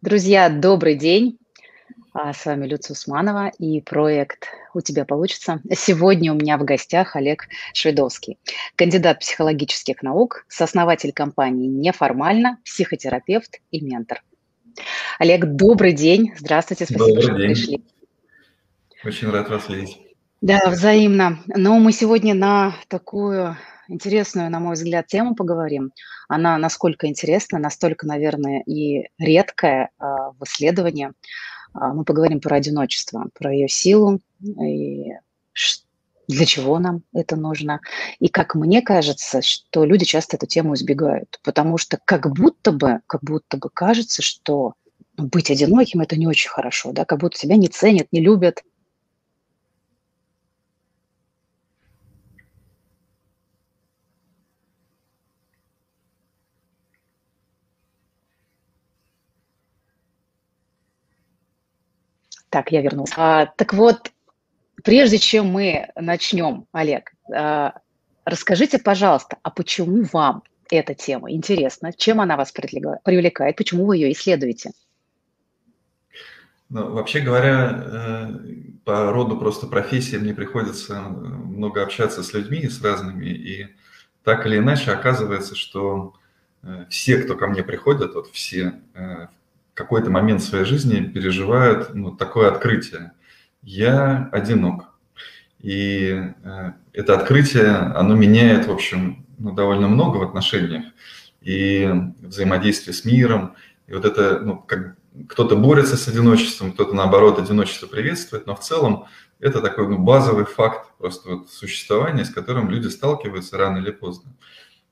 Друзья, добрый день! А, с вами Люция Усманова и проект «У тебя получится». Сегодня у меня в гостях Олег Шведовский, кандидат психологических наук, сооснователь компании «Неформально», психотерапевт и ментор. Олег, добрый день. Здравствуйте, спасибо, Добрый что день. пришли. Очень рад вас видеть. Да, взаимно. Но мы сегодня на такую интересную, на мой взгляд, тему поговорим. Она насколько интересна, настолько, наверное, и редкая а, в исследовании. А, Мы поговорим про одиночество, про ее силу и для чего нам это нужно. И как мне кажется, что люди часто эту тему избегают, потому что как будто бы, как будто бы кажется, что быть одиноким– это не очень хорошо, да, как будто тебя не ценят, не любят. Так, я вернулась. А, так вот, прежде чем мы начнем, Олег, а, расскажите, пожалуйста, а почему вам эта тема интересна? Чем она вас привлекает? Почему вы ее исследуете? Ну, вообще говоря, э, по роду просто профессии мне приходится много общаться с людьми, с разными, и так или иначе оказывается, что э, все, кто ко мне приходят, вот все э, какой-то момент своей жизни переживают ну, такое открытие. Я одинок. И э, это открытие, оно меняет, в общем, ну, довольно много в отношениях и взаимодействие с миром. И вот это, ну, как кто-то борется с одиночеством, кто-то, наоборот, одиночество приветствует, но в целом это такой ну, базовый факт просто вот существования, с которым люди сталкиваются рано или поздно.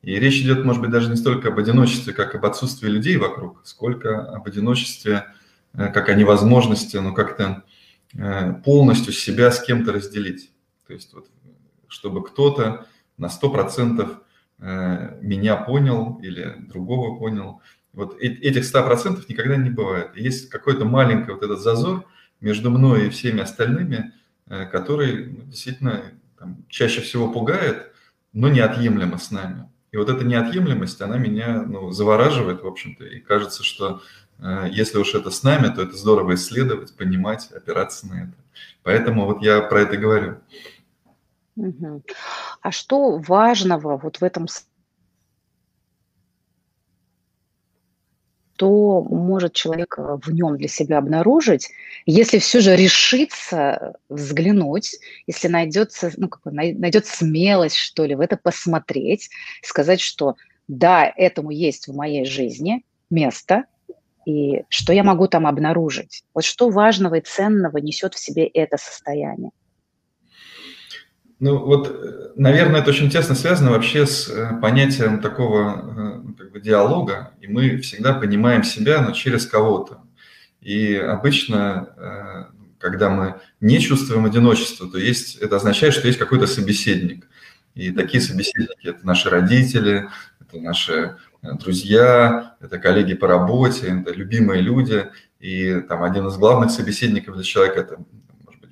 И речь идет, может быть, даже не столько об одиночестве, как об отсутствии людей вокруг, сколько об одиночестве, э, как о невозможности, ну, как-то э, полностью себя с кем-то разделить. То есть вот, чтобы кто-то на 100% э, меня понял или другого понял. Вот этих 100% никогда не бывает. Есть какой-то маленький вот этот зазор между мной и всеми остальными, который ну, действительно там, чаще всего пугает, но неотъемлемо с нами. И вот эта неотъемлемость, она меня ну, завораживает, в общем-то, и кажется, что э, если уж это с нами, то это здорово исследовать, понимать, опираться на это. Поэтому вот я про это говорю. А что важного вот в этом что может человек э, в нем для себя обнаружить, если все же решится взглянуть, если найдется, ну, как бы най- найдет смелость, что ли, в это посмотреть, сказать, что да, этому есть в моей жизни место, и что я могу там обнаружить. Вот что важного и ценного несет в себе это состояние. Ну вот, э, наверное, это очень тесно связано вообще с э, понятием такого э, как бы диалога, и мы всегда понимаем себя, но через кого-то. И обычно, когда мы не чувствуем одиночество, то есть это означает, что есть какой-то собеседник. И такие собеседники это наши родители, это наши друзья, это коллеги по работе, это любимые люди. И там один из главных собеседников для человека это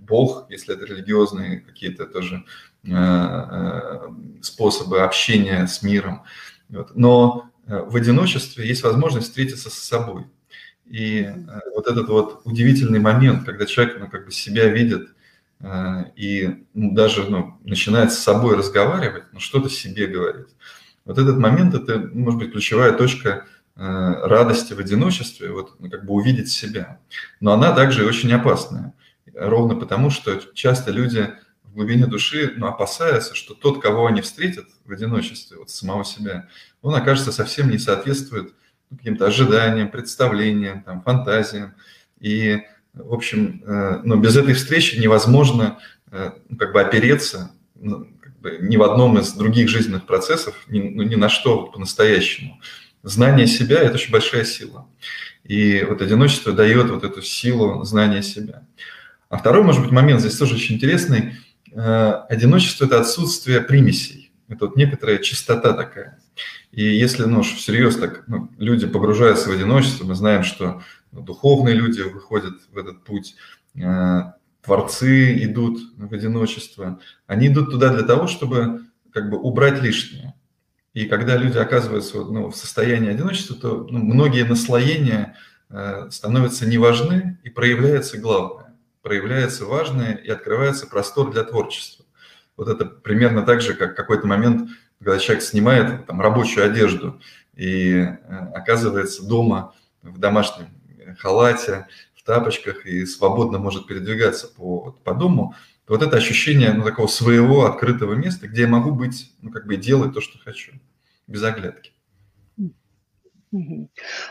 Бог, если это религиозные какие-то тоже э, э, способы общения с миром. Вот. Но э, в одиночестве есть возможность встретиться с собой. И вот этот вот удивительный момент, когда человек ну, как бы себя видит и ну, даже ну, начинает с собой разговаривать, ну, что-то себе говорить. Вот этот момент, это, может быть, ключевая точка радости в одиночестве, вот ну, как бы увидеть себя. Но она также очень опасная. Ровно потому, что часто люди в глубине души ну, опасаются, что тот, кого они встретят в одиночестве, вот самого себя, он окажется совсем не соответствует ну, каким-то ожиданиям, представлениям, там, фантазиям. И, в общем, э, ну, без этой встречи невозможно э, ну, как бы опереться ну, как бы ни в одном из других жизненных процессов, ни, ну, ни на что вот по-настоящему. Знание себя – это очень большая сила. И вот одиночество дает вот эту силу знания себя. А второй, может быть, момент здесь тоже очень интересный. Э, Одиночество – это отсутствие примесей. Это вот некоторая чистота такая. И если ну, всерьез так ну, люди погружаются в одиночество, мы знаем, что ну, духовные люди выходят в этот путь, э, творцы идут в одиночество. Они идут туда для того, чтобы как бы убрать лишнее. И когда люди оказываются ну, в состоянии одиночества, то ну, многие наслоения э, становятся не важны и проявляется главное. Проявляется важное и открывается простор для творчества. Вот это примерно так же, как какой-то момент, когда человек снимает там, рабочую одежду и э, оказывается дома в домашнем халате, в тапочках и свободно может передвигаться по, по дому, вот это ощущение ну, такого своего открытого места, где я могу быть, ну, как бы делать то, что хочу, без оглядки.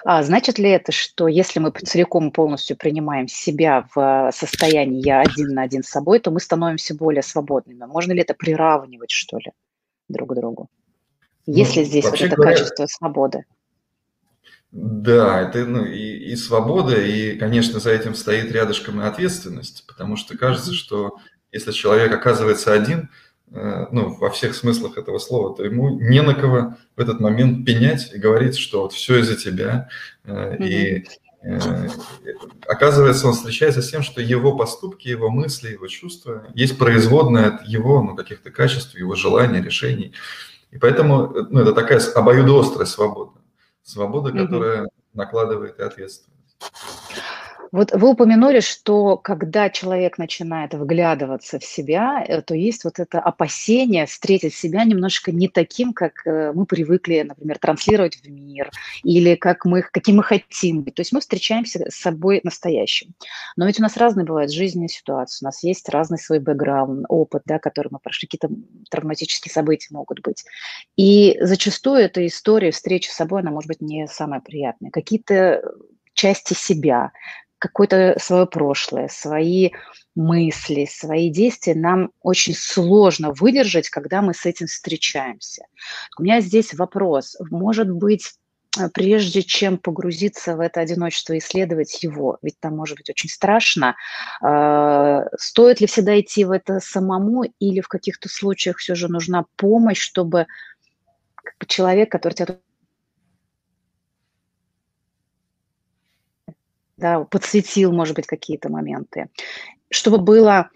А значит ли это, что если мы целиком и полностью принимаем себя в состоянии «я один на один с собой», то мы становимся более свободными? Можно ли это приравнивать, что ли, друг к другу? Есть ну, ли здесь вот это говоря, качество свободы? Да, это ну, и, и свобода, и, конечно, за этим стоит рядышком и ответственность, потому что кажется, что если человек оказывается один, ну, во всех смыслах этого слова, то ему не на кого в этот момент пенять и говорить, что вот все из-за тебя. Mm-hmm. И оказывается, он встречается с тем, что его поступки, его мысли, его чувства есть производная от его ну, каких-то качеств, его желаний, решений. И поэтому ну, это такая обоюдоострая свобода. Свобода, которая mm-hmm. накладывает и ответственность. Вот вы упомянули, что когда человек начинает вглядываться в себя, э, то есть вот это опасение встретить себя немножко не таким, как э, мы привыкли, например, транслировать в мир, или как мы, каким мы хотим быть. То есть мы встречаемся с собой настоящим. Но ведь у нас разные бывают жизненные ситуации, у нас есть разный свой бэкграунд, опыт, да, который мы прошли, какие-то травматические события могут быть. И зачастую эта история встречи с собой, она может быть не самая приятная. Какие-то части себя, какое-то свое прошлое, свои мысли, свои действия нам очень сложно выдержать, когда мы с этим встречаемся. У меня здесь вопрос. Может быть, э, прежде чем погрузиться в это одиночество и исследовать его, ведь там может быть очень страшно, э, стоит ли всегда идти в это самому или в каких-то случаях все же нужна помощь, чтобы человек, который тебя да, подсветил, может быть, какие-то моменты, чтобы было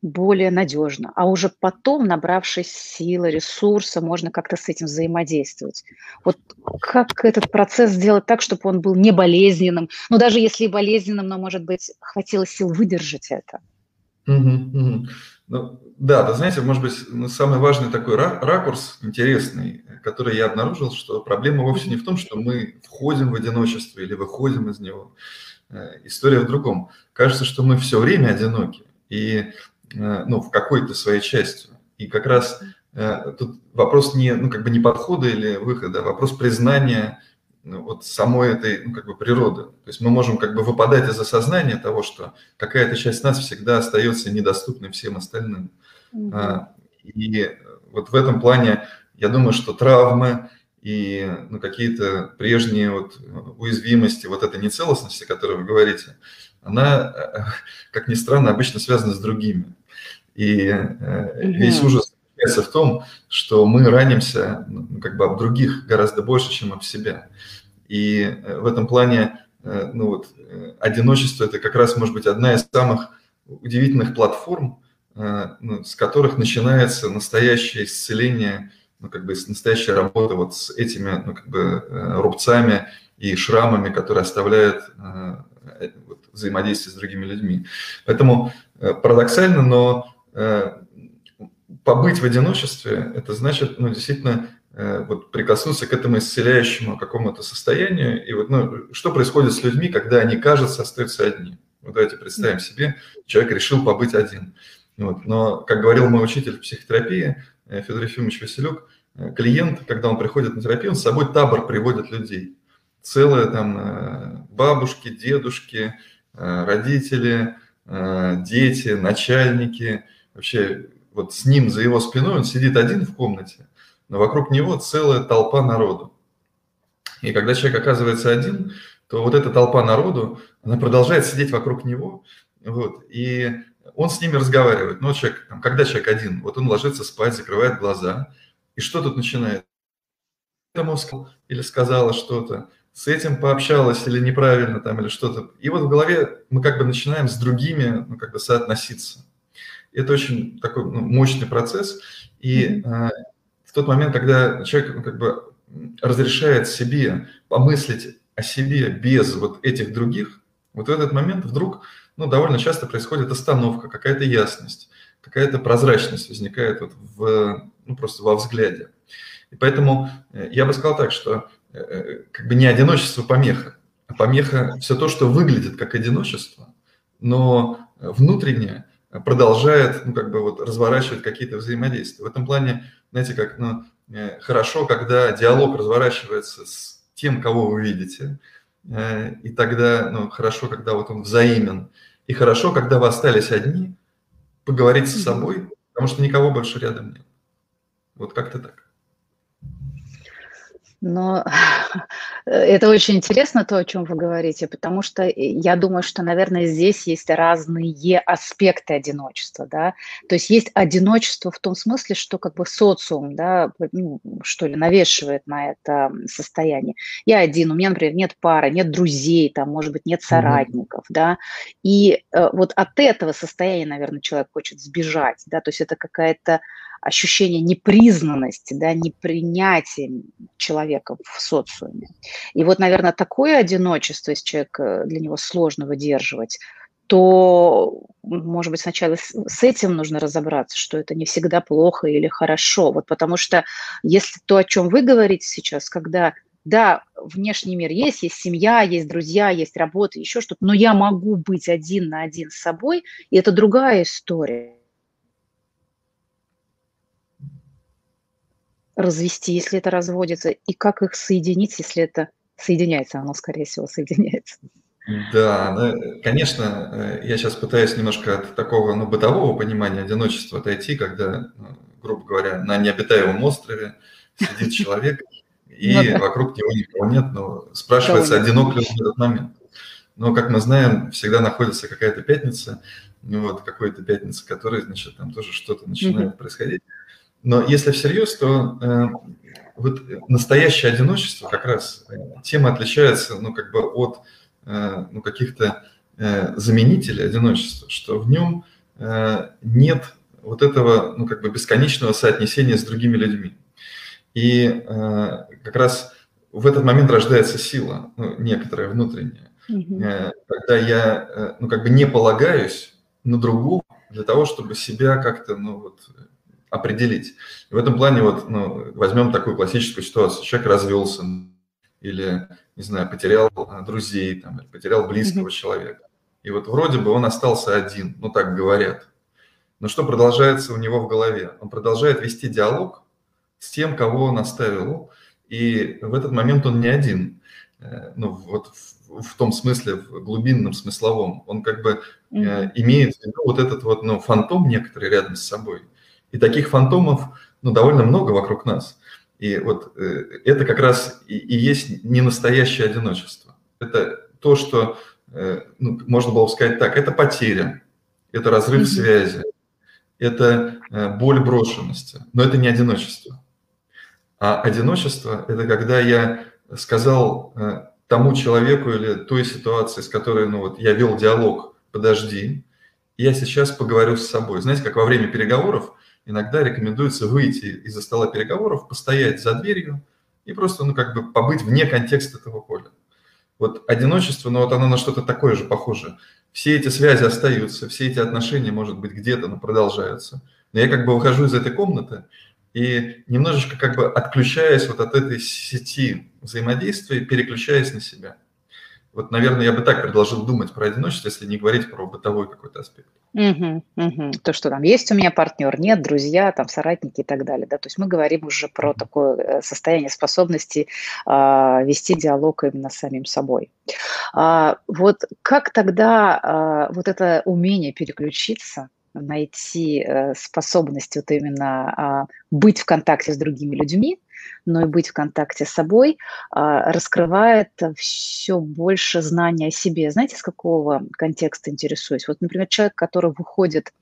более надежно, а уже потом, набравшись силы, ресурса, можно как-то с этим взаимодействовать. Вот как этот процесс сделать так, чтобы он был не болезненным, ну даже если и болезненным, но, может быть, хватило сил выдержать это? Ну, да, да, знаете, может быть, ну, самый важный такой ракурс, интересный, который я обнаружил, что проблема вовсе не в том, что мы входим в одиночество или выходим из него, история в другом. Кажется, что мы все время одиноки, и э, ну, в какой-то своей части. И как раз э, тут вопрос не, ну, как бы не подхода или выхода, а вопрос признания ну, вот самой этой ну, как бы природы. То есть мы можем как бы выпадать из осознания того, что какая-то часть нас всегда остается недоступной всем остальным. Mm-hmm. И вот в этом плане я думаю, что травмы, и ну, какие-то прежние вот уязвимости, вот эта нецелостность, о которой вы говорите, она, как ни странно, обычно связана с другими. И угу. весь ужас заключается в том, что мы ранимся ну, как бы об других гораздо больше, чем об себя. И э, в этом плане э, ну, вот, одиночество – это как раз, может быть, одна из самых удивительных платформ, ну, с которых начинается настоящее исцеление – ну, как бы настоящая работа вот с этими, ну, как бы э, рубцами и шрамами, которые оставляют э, э, вот, взаимодействие с другими людьми. Поэтому парадоксально, но побыть в одиночестве, это значит, ну, действительно, вот прикоснуться к этому исцеляющему какому-то состоянию. И вот, ну, что происходит с людьми, когда они, кажется, остаются одни? Вот давайте представим себе, человек решил побыть один. Вот. Но, как говорил мой учитель психотерапии, Федор Ефимович Василюк, клиент, когда он приходит на терапию, он с собой табор приводит людей. Целые там э, бабушки, дедушки, э, родители, дети, начальники. Вообще вот с ним за его спиной он сидит один в комнате, но вокруг него целая толпа народу. И когда человек оказывается один, то вот эта толпа народу, она продолжает сидеть вокруг него, вот, и он с ними разговаривает. Но человек, там, когда человек один, вот он ложится спать, закрывает глаза, и что тут начинает? Этому сказал или сказала что-то, с этим пообщалась или неправильно там, или что-то. И вот в голове мы как бы начинаем с другими ну, как бы соотноситься. это очень такой ну, мощный процесс. И mm-hmm. э, в тот момент, когда человек ну, как бы разрешает себе помыслить о себе без вот этих других, вот в этот момент вдруг ну, довольно часто происходит остановка, какая-то ясность, какая-то прозрачность возникает вот в, ну, просто во взгляде. И поэтому э, я бы сказал так, что э, э, как бы не одиночество помеха, а помеха все то, что выглядит как одиночество, но внутренне продолжает, ну, как бы вот разворачивать какие-то взаимодействия. В этом плане, знаете, как, ну, хорошо, когда диалог разворачивается с тем, кого вы видите, и тогда, ну, хорошо, когда вот он взаимен, и хорошо, когда вы остались одни, поговорить с собой, потому что никого больше рядом нет. Вот как-то так. Но это очень интересно, то, о чем вы говорите, потому что я думаю, что, наверное, здесь есть разные аспекты одиночества, да, то есть есть одиночество в том смысле, что как бы социум, да, ну, что ли, навешивает на это состояние. Я один, у меня, например, нет пары, нет друзей, там, может быть, нет соратников, mm-hmm. да, и э, вот от этого состояния, наверное, человек хочет сбежать, да, то есть это какая-то ощущение непризнанности, да, непринятия человека в социуме. И вот, наверное, такое одиночество, если человек, э, для него сложно выдерживать, то, может быть, сначала с этим нужно разобраться, что это не всегда плохо или хорошо. Вот потому что если то, о чем вы говорите сейчас, когда да, внешний мир есть, есть семья, есть друзья, есть работа, еще что-то, но я могу быть один на один с собой, и это другая история. Развести, если это разводится, и как их соединить, если это соединяется, оно, скорее всего, соединяется. Да, ну, конечно, э, я сейчас пытаюсь немножко от такого ну, бытового понимания одиночества отойти, когда, ну, грубо говоря, на необитаемом острове сидит человек, и ну вокруг него никого нет, но спрашивается, одинок ли он в этот момент. Но, как мы знаем, всегда находится какая-то пятница, ну вот какой-то пятница, которая, значит, там тоже что-то начинает происходить. Но если всерьез, то э, вот настоящее одиночество как раз э, тема отличается, ну, как бы от э, ну, каких-то э, заменителей одиночества, что в нем э, нет вот этого, ну, как бы бесконечного соотнесения с другими людьми. И э, как раз в этот момент рождается сила, ну, некоторая внутренняя, mm-hmm. э, когда я, э, ну, как бы не полагаюсь на другого для того, чтобы себя как-то, ну, вот, определить. И в этом плане вот ну, возьмем такую классическую ситуацию. Человек развелся или, не знаю, потерял а, друзей, там, или потерял близкого mm-hmm. человека. И вот вроде бы он остался один, ну так говорят. Но что продолжается у него в голове? Он продолжает вести диалог с тем, кого он оставил, и в этот момент он не один. Э, ну, вот в, в том смысле, в глубинном смысловом. Он как бы mm-hmm. имеет в виду вот этот вот, ну, фантом некоторый рядом с собой. И таких фантомов ну, довольно много вокруг нас. И вот э, это как раз и, и есть не настоящее одиночество. Это то, что э, ну, можно было бы сказать так, это потеря, это разрыв mm-hmm. связи, это э, боль брошенности, но это не одиночество. А одиночество – это когда я сказал тому человеку или той ситуации, с которой ну, вот, я вел диалог, подожди, я сейчас поговорю с собой. Знаете, как во время переговоров иногда рекомендуется выйти из-за стола переговоров, постоять за дверью и просто, ну, как бы побыть вне контекста этого поля. Вот одиночество, ну, вот оно на что-то такое же похоже. Все эти связи остаются, все эти отношения, может быть, где-то, но продолжаются. Но я как бы выхожу из этой комнаты и немножечко как бы отключаясь вот от этой сети взаимодействия, переключаясь на себя. Вот, наверное, я бы так предложил думать про одиночество, если не говорить про бытовой какой-то аспект. Угу, угу. То, что там есть у меня партнер, нет, друзья, там соратники и так далее. Да? То есть мы говорим уже про такое э, состояние способности а, вести диалог именно с самим собой. А, вот как тогда а, вот это умение переключиться, найти а, способность вот именно а, быть в контакте с другими людьми, но и быть в контакте с собой, а, раскрывает все больше знания о себе. Знаете, с какого контекста интересуюсь? Вот, например, человек, который выходит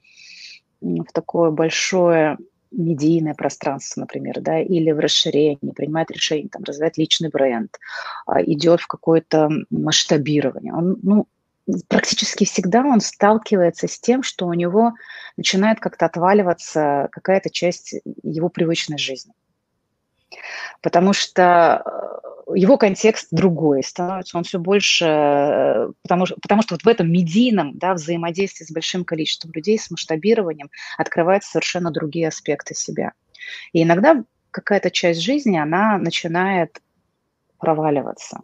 в такое большое медийное пространство, например, да, или в расширении, принимает решение там, развивать личный бренд, а, идет в какое-то масштабирование. Он, ну, практически всегда он сталкивается с тем, что у него начинает как-то отваливаться какая-то часть его привычной жизни. Потому что э, его контекст другой становится, он все больше, э, потому, что, потому что вот в этом медийном да, взаимодействии с большим количеством людей, с масштабированием открываются совершенно другие аспекты себя. И иногда какая-то часть жизни, она начинает проваливаться.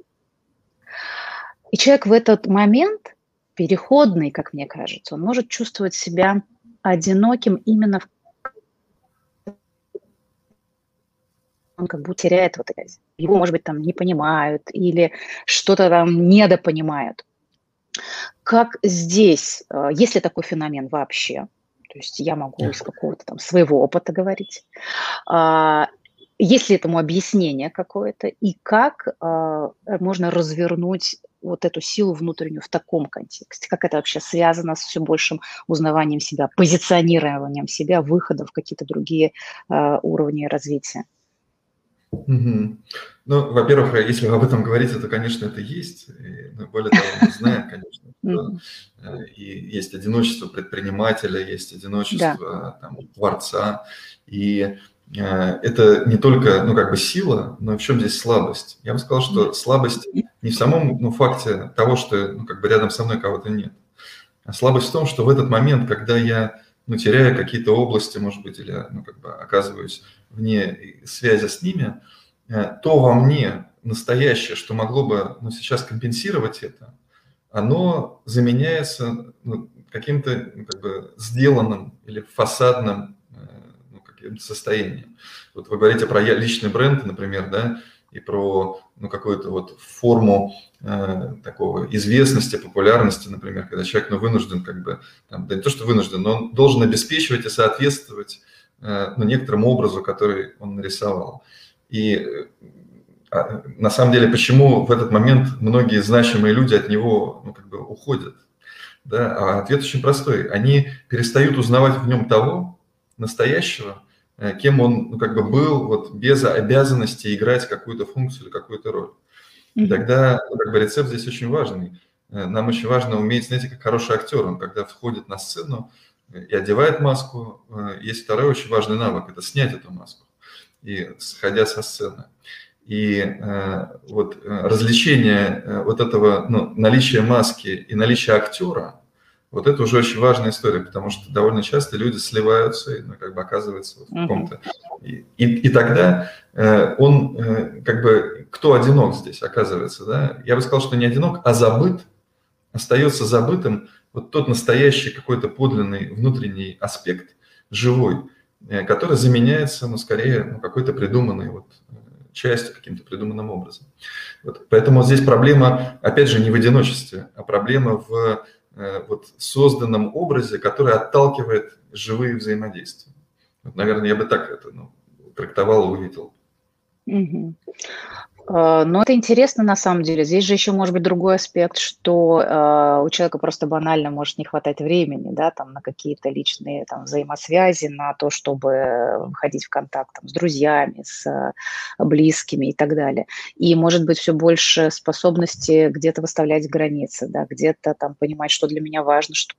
И человек в этот момент, переходный, как мне кажется, он может чувствовать себя одиноким именно в он как будто теряет вот это. Его, может быть, там не понимают или что-то там недопонимают. Как здесь, э, есть ли такой феномен вообще? То есть я могу из какого-то там своего опыта говорить. А, есть ли этому объяснение какое-то? И как а, можно развернуть вот эту силу внутреннюю в таком контексте? Как это вообще связано с все большим узнаванием себя, позиционированием себя, выходом в какие-то другие а, уровни развития? Угу. Ну, во-первых, если об этом говорите, то, конечно, это есть. И, ну, более того, мы знаем, конечно, что э, и есть одиночество предпринимателя, есть одиночество да. там, творца. И э, это не только, ну, как бы сила, но в чем здесь слабость? Я бы сказал, что слабость не в самом ну, факте того, что ну, как бы рядом со мной кого-то нет. А слабость в том, что в этот момент, когда я ну, теряю какие-то области, может быть, или ну, как бы оказываюсь вне связи с ними, э, то во мне настоящее, что могло бы ну, сейчас компенсировать это, оно заменяется ну, каким-то ну, как бы сделанным или фасадным э, каким-то состоянием. Вот вы говорите про личный бренд, например, да, и про ну, какую-то вот форму э, такого известности, популярности, например, когда человек ну, вынужден как бы, там, да не то, что вынужден, но он должен обеспечивать и соответствовать э, ну, некоторому образу, который он нарисовал. И э, на самом деле, почему в этот момент многие значимые люди от него ну, как бы уходят? Да? А ответ очень простой. Они перестают узнавать в нем того настоящего, кем он ну, как бы был вот, без обязанности играть какую-то функцию или какую-то роль. И тогда ну, как бы, рецепт здесь очень важный. Э, нам очень важно уметь, знаете, как хороший актер, он когда входит на сцену и одевает маску, э, есть второй очень важный навык – это снять эту маску, и сходя со сцены. И э, вот развлечение э, вот этого ну, наличия маски и наличия актера – вот это уже очень важная история, потому что довольно часто люди сливаются и ну, как бы оказываются в каком-то... И, и, и тогда э, он э, как бы... Кто одинок здесь оказывается, да? Я бы сказал, что не одинок, а забыт, остается забытым вот тот настоящий какой-то подлинный внутренний аспект, живой, э, который заменяется, ну, скорее, ну, какой-то придуманной вот э, частью, каким-то придуманным образом. Вот. Поэтому здесь проблема, опять же, не в одиночестве, а проблема в вот созданном образе, который отталкивает живые взаимодействия. Вот, наверное, я бы так это ну, трактовал и увидел. Угу. А, но это интересно на самом деле. Здесь же еще может быть другой аспект, что э, у человека просто банально может не хватать времени, да, там на какие-то личные там взаимосвязи, на то, чтобы выходить в контакт там, с друзьями, с э, близкими и так далее. И может быть все больше способности где-то выставлять границы, да, где-то там понимать, что для меня важно, что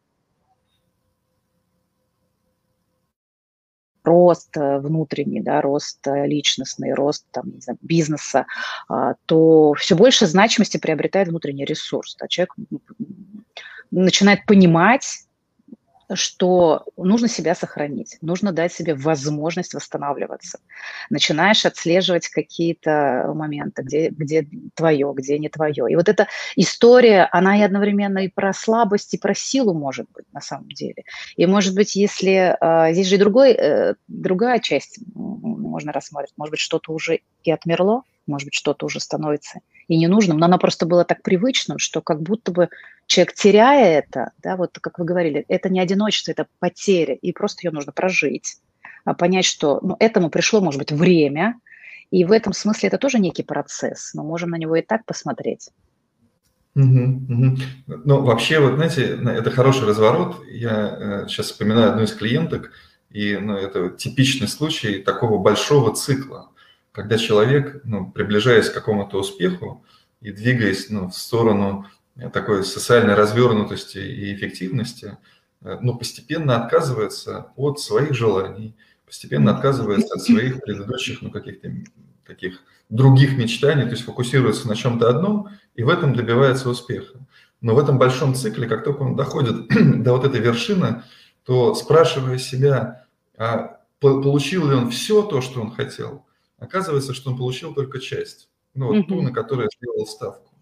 рост э, внутренний, да, рост э, личностный, рост там, не знаю, бизнеса, а, то все больше значимости приобретает внутренний ресурс. Да, человек начинает понимать, что нужно себя сохранить, нужно дать себе возможность восстанавливаться. Начинаешь отслеживать какие-то моменты, где, где твое, где не твое. И вот эта история, она и одновременно и про слабость, и про силу может быть на самом деле. И может быть, если э, здесь же и другой, э, другая часть можно рассмотреть, может быть, что-то уже и отмерло, может быть, что-то уже становится и ненужным, но она просто была так привычным, что как будто бы человек, теряя это, да, вот как вы говорили, это не одиночество, это потеря, и просто ее нужно прожить, а понять, что ну, этому пришло, может быть, время, и в этом смысле это тоже некий процесс, мы можем на него и так посмотреть. Угу, угу. Ну, вообще, вот знаете, это хороший разворот. Я э, сейчас вспоминаю одну из клиенток, и ну, это типичный случай такого большого цикла когда человек, ну, приближаясь к какому-то успеху и двигаясь ну, в сторону такой социальной развернутости и эффективности, э, ну, постепенно отказывается от своих желаний, постепенно отказывается от своих предыдущих, ну, каких-то таких других мечтаний, то есть фокусируется на чем-то одном и в этом добивается успеха. Но в этом большом цикле, как только он доходит до вот этой вершины, то спрашивая себя, а получил ли он все то, что он хотел, оказывается, что он получил только часть, ну, вот ту, на которую сделал ставку.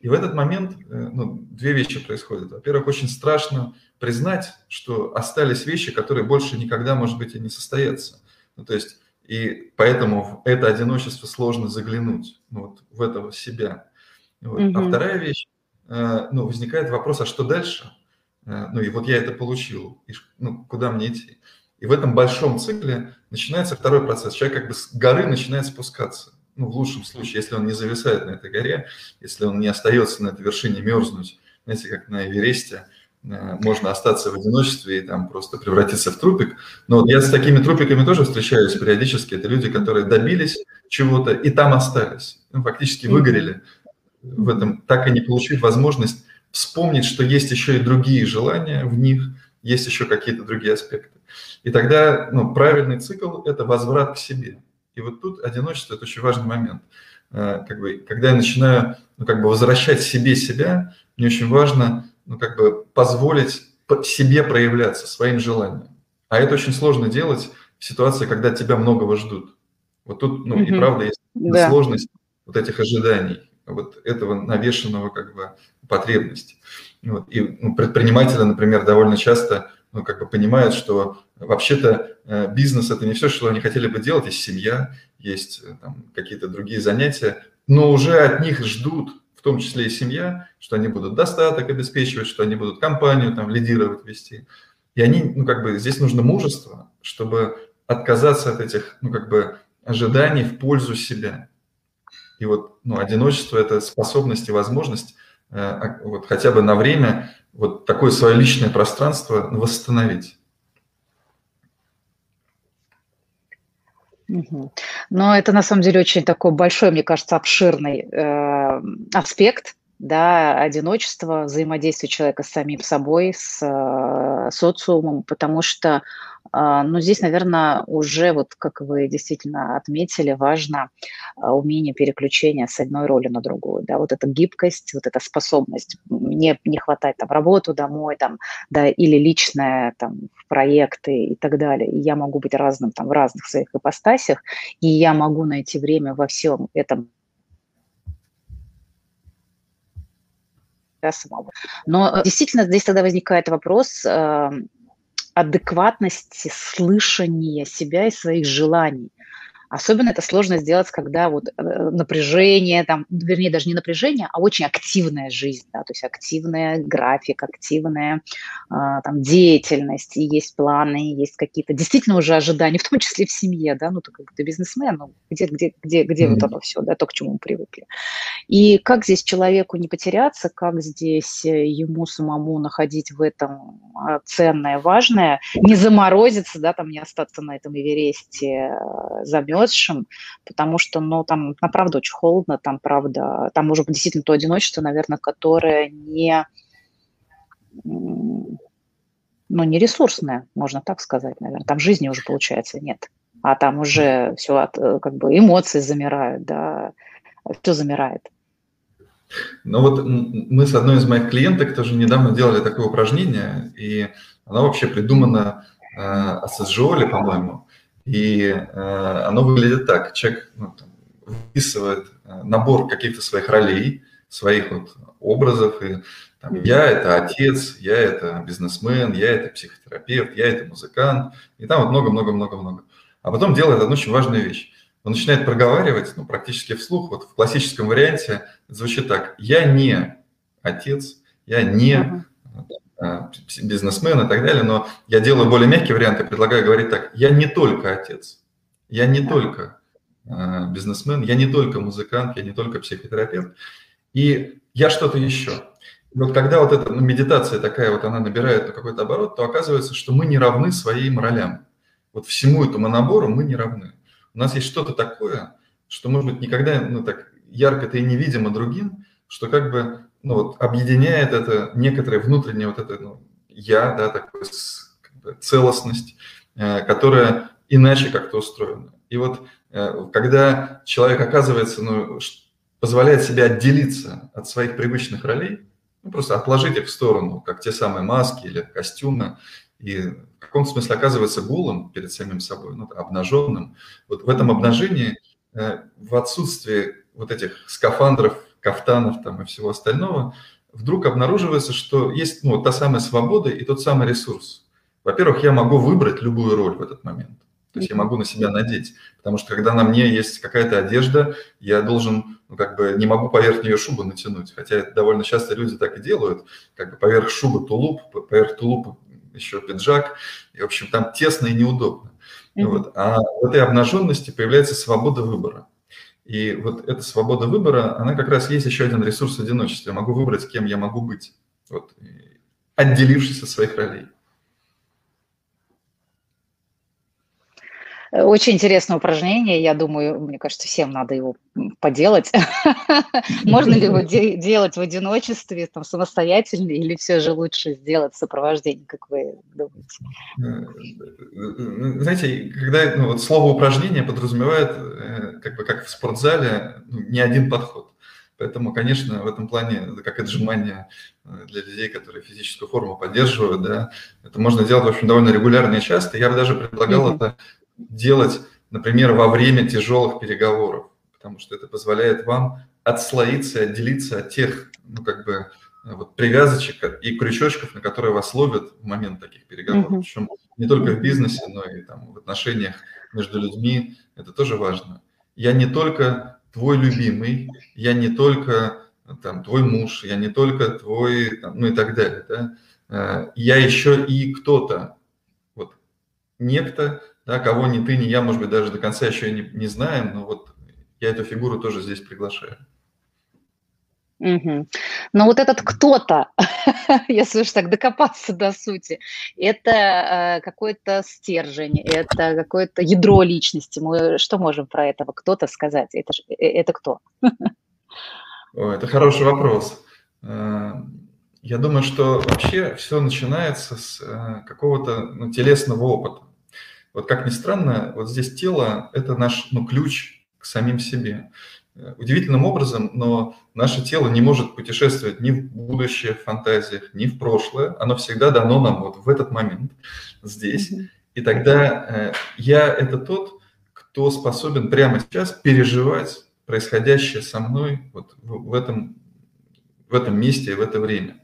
И в этот момент э, ну, две вещи происходят. Во-первых, очень страшно признать, что остались вещи, которые больше никогда, может быть, и не состоятся. Ну, то есть, и поэтому в это одиночество сложно заглянуть, ну, вот, в этого себя. Вот. Mm-hmm. А вторая вещь, э, ну, возникает вопрос, а что дальше? Э, ну, и вот я это получил, и, ну, куда мне идти? И в этом большом цикле начинается второй процесс. Человек как бы с горы начинает спускаться. Ну, в лучшем случае, если он не зависает на этой горе, если он не остается на этой вершине мерзнуть, знаете, как на Эвересте, э, можно остаться в одиночестве и там просто превратиться в трупик. Но я с такими трупиками тоже встречаюсь периодически. Это люди, которые добились чего-то и там остались. Ну, фактически выгорели в этом, так и не получив возможность вспомнить, что есть еще и другие желания в них, есть еще какие-то другие аспекты. И тогда ну, правильный цикл – это возврат к себе. И вот тут одиночество – это очень важный момент. Э, как бы, когда я начинаю ну, как бы возвращать себе себя, мне очень важно ну, как бы позволить себе проявляться, своим желаниям. А это очень сложно делать в ситуации, когда тебя многого ждут. Вот тут, ну, mm-hmm. и правда есть да. сложность вот этих ожиданий, вот этого навешенного как бы потребности. Вот. И ну, предприниматели, например, довольно часто ну, как бы понимают, что вообще-то э, бизнес – это не все, что они хотели бы делать. Есть семья, есть э, какие-то другие занятия, но уже от них ждут, в том числе и семья, что они будут достаток обеспечивать, что они будут компанию там лидировать, вести. И они, ну, как бы, здесь нужно мужество, чтобы отказаться от этих, ну, как бы, ожиданий в пользу себя. И вот, ну, одиночество – это способность и возможность вот хотя бы на время вот такое свое личное пространство восстановить. Но это на самом деле очень такой большой, мне кажется, обширный э, аспект, да, одиночества, взаимодействия человека с самим собой, с э, социумом, потому что а, но здесь, наверное, уже, вот как вы действительно отметили, важно а, умение переключения с одной роли на другую. Да, вот эта гибкость, вот эта способность. Мне не хватает там работу домой, там, да, или личное там, проекты и так далее. И я могу быть разным там в разных своих ипостасях, и я могу найти время во всем этом самого. Но действительно здесь тогда возникает вопрос, адекватности слышания себя и своих желаний. Особенно это сложно сделать, когда вот э, напряжение, там, вернее, даже не напряжение, а очень активная жизнь, да, то есть активная график, активная а, там, деятельность, и есть планы, есть какие-то действительно уже ожидания, в том числе в семье, да, ну, ты как ты бизнесмен, ну, где, где, где, где mm-hmm. вот оно все, да, то, к чему мы привыкли. И как здесь человеку не потеряться, как здесь э, ему самому находить в этом а, ценное, важное, не заморозиться, да, там, не остаться на этом Эвересте э, замерз, замерзшим, потому что, ну, там, на правда, очень холодно, там, правда, там уже действительно то одиночество, наверное, которое не, ну, не ресурсное, можно так сказать, наверное. Там жизни уже, получается, нет. А там уже все, от, э, как бы, эмоции замирают, да, все замирает. Ну вот мы с одной из моих клиенток тоже недавно делали такое упражнение, и оно вообще придумано э, ССЖОЛе, по-моему. И э, оно выглядит так. Человек ну, там, выписывает э, набор каких-то своих ролей, своих вот образов. И, там, я – это отец, я – это бизнесмен, я – это психотерапевт, я – это музыкант. И там вот много-много-много-много. А потом делает одну очень важную вещь. Он начинает проговаривать, ну, практически вслух, вот в классическом варианте звучит так. Я не отец, я не бизнесмен и так далее, но я делаю более мягкий вариант и предлагаю говорить так, я не только отец, я не только э, бизнесмен, я не только музыкант, я не только психотерапевт, и я что-то еще. И вот когда вот эта ну, медитация такая вот, она набирает какой-то оборот, то оказывается, что мы не равны своим ролям. Вот всему этому набору мы не равны. У нас есть что-то такое, что, может быть, никогда ну, так ярко-то и невидимо другим, что как бы ну, вот, объединяет это некоторое внутреннее вот это ну, я, да, такое как бы, целостность, э, которая иначе как-то устроена. И вот э, когда человек оказывается, ну, позволяет себе отделиться от своих привычных ролей, ну, просто отложить их в сторону, как те самые маски или костюмы, и в каком-то смысле оказывается голым перед самим собой, ну, обнаженным. Вот в этом обнажении, э, в отсутствии вот этих скафандров, кафтанов там и всего остального, вдруг обнаруживается, что есть ну, та самая свобода и тот самый ресурс. Во-первых, я могу выбрать любую роль в этот момент. То есть я могу на себя надеть. Потому что когда на мне есть какая-то одежда, я должен, ну, как бы, не могу поверх нее шубу натянуть. Хотя довольно часто люди так и делают. Как бы поверх шубы тулуп, поверх тулупа еще пиджак. И, в общем, там тесно и неудобно. Mm-hmm. Вот. А в этой обнаженности появляется свобода выбора. И вот эта свобода выбора, она как раз есть еще один ресурс одиночества. Я могу выбрать, кем я могу быть, вот, отделившись от своих ролей. Очень интересное упражнение, я думаю, мне кажется, всем надо его поделать. Можно ли его делать в одиночестве, там, самостоятельно, или все же лучше сделать в сопровождении, как вы думаете? Э, знаете, когда ну, вот слово упражнение подразумевает, э, как бы как в спортзале, ну, не один подход. Поэтому, конечно, в этом плане, как отжимание э, для людей, которые физическую форму поддерживают, да, это можно делать, в общем, довольно регулярно и часто. Я бы даже предлагал mm-hmm. это делать, например, во время тяжелых переговоров, потому что это позволяет вам отслоиться, отделиться от тех, ну, как бы, вот привязочек и крючочков, на которые вас ловят в момент таких переговоров. Mm-hmm. Причем не только в бизнесе, но и там, в отношениях между людьми. Это тоже важно. Я не только твой любимый, я не только там, твой муж, я не только твой, там, ну и так далее. Да? Э, я еще и кто-то, вот некто, да, кого ни ты, ни я, может быть, даже до конца еще не, не знаем, но вот я эту фигуру тоже здесь приглашаю. Угу. Но вот этот кто-то, если уж так докопаться до сути, это э, какой-то стержень, это какое-то ядро личности. Мы что можем про этого кто-то сказать? Это, э, это кто? О, это хороший вопрос. Э, я думаю, что вообще все начинается с э, какого-то ну, телесного опыта. Вот как ни странно, вот здесь тело – это наш ну, ключ к самим себе. Э, удивительным образом, но наше тело не может путешествовать ни в будущее в фантазиях, ни в прошлое. Оно всегда дано нам вот в этот момент, здесь. И тогда э, я – это тот, кто способен прямо сейчас переживать происходящее со мной вот в, в, этом, в этом месте, в это время.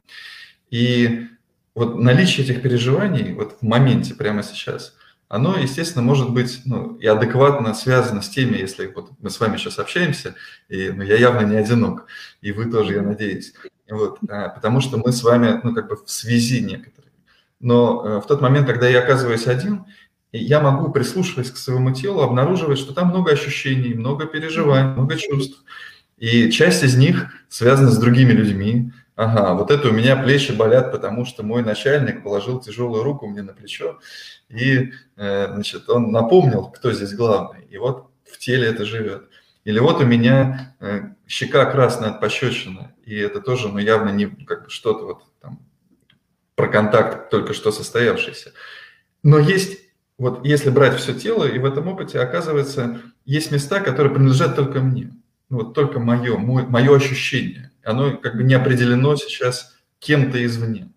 И вот наличие этих переживаний вот в моменте, прямо сейчас – оно, естественно, может быть ну, и адекватно связано с теми, если вот мы с вами сейчас общаемся, и ну, я явно не одинок, и вы тоже, я надеюсь. Вот, а, потому что мы с вами, ну, как бы в связи некоторые. Но э, в тот момент, когда я оказываюсь один, я могу, прислушиваясь к своему телу, обнаруживать, что там много ощущений, много переживаний, много чувств. И часть из них связана с другими людьми, Ага, вот это у меня плечи болят, потому что мой начальник положил тяжелую руку мне на плечо, и, э, значит, он напомнил, кто здесь главный, и вот в теле это живет. Или вот у меня э, щека красная от пощечины, и это тоже, ну, явно не как бы что-то вот там про контакт только что состоявшийся. Но есть, вот если брать все тело, и в этом опыте, оказывается, есть места, которые принадлежат только мне. Ну, вот только мое, мой, мое ощущение оно как бы не определено сейчас кем-то извне.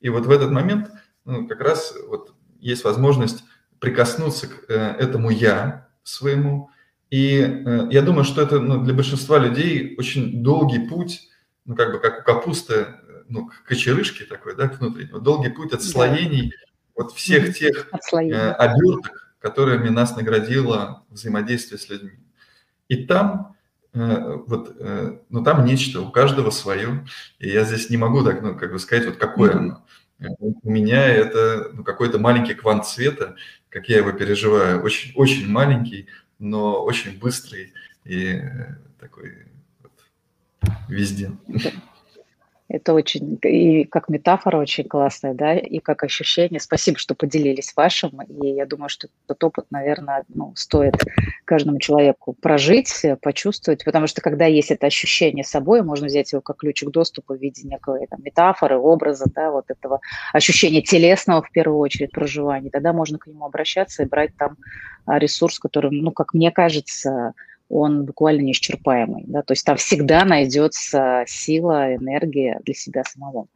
И вот в этот момент ну, как раз вот есть возможность прикоснуться к э, этому «я» своему. И э, я думаю, что это ну, для большинства людей очень долгий путь, ну, как бы как у капусты, ну, к кочерышке такой, да, к внутреннему, долгий путь отслоений да. вот всех тех э, оберток, которыми нас наградило взаимодействие с людьми. И там Э, вот, э, ну там нечто, у каждого свое, и я здесь не могу так, ну, как бы сказать, вот какое mm-hmm. оно. Э, у меня это ну, какой-то маленький квант света, как я его переживаю, очень, очень маленький, но очень быстрый и такой вот, везде. Это очень, и как метафора очень классная, да, и как ощущение. Спасибо, что поделились вашим, и я думаю, что этот опыт, наверное, ну, стоит каждому человеку прожить, почувствовать, потому что когда есть это ощущение собой, можно взять его как ключик доступа в виде некой там, метафоры, образа, да, вот этого ощущения телесного в первую очередь проживания, тогда можно к нему обращаться и брать там а, ресурс, который, ну, как мне кажется, он буквально неисчерпаемый. Да? То есть там всегда найдется сила, энергия для себя самого.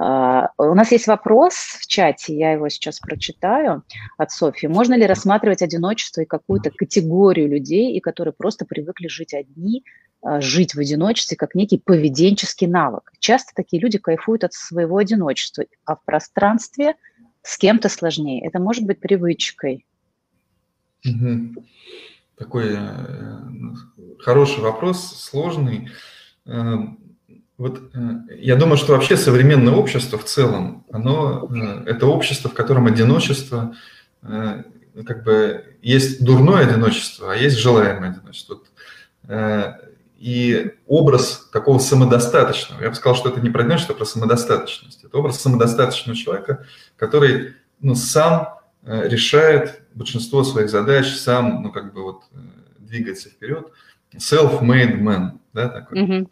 Uh, у нас есть вопрос в чате, я его сейчас прочитаю от Софьи. Можно ли рассматривать одиночество и какую-то категорию людей, и которые просто привыкли жить одни, uh, жить в одиночестве как некий поведенческий навык? Часто такие люди кайфуют от своего одиночества, а в пространстве с кем-то сложнее. Это может быть привычкой. Mm-hmm такой э, хороший вопрос, сложный. Э, вот э, я думаю, что вообще современное общество в целом, оно это общество, в котором одиночество, как бы есть дурное одиночество, а есть желаемое одиночество. И образ такого самодостаточного, я бы сказал, что это не про одиночество, а про самодостаточность. Это образ самодостаточного человека, который ну, сам решает большинство своих задач сам, ну, как бы вот э, двигается вперед. Self-made man, да, такой. Mm-hmm.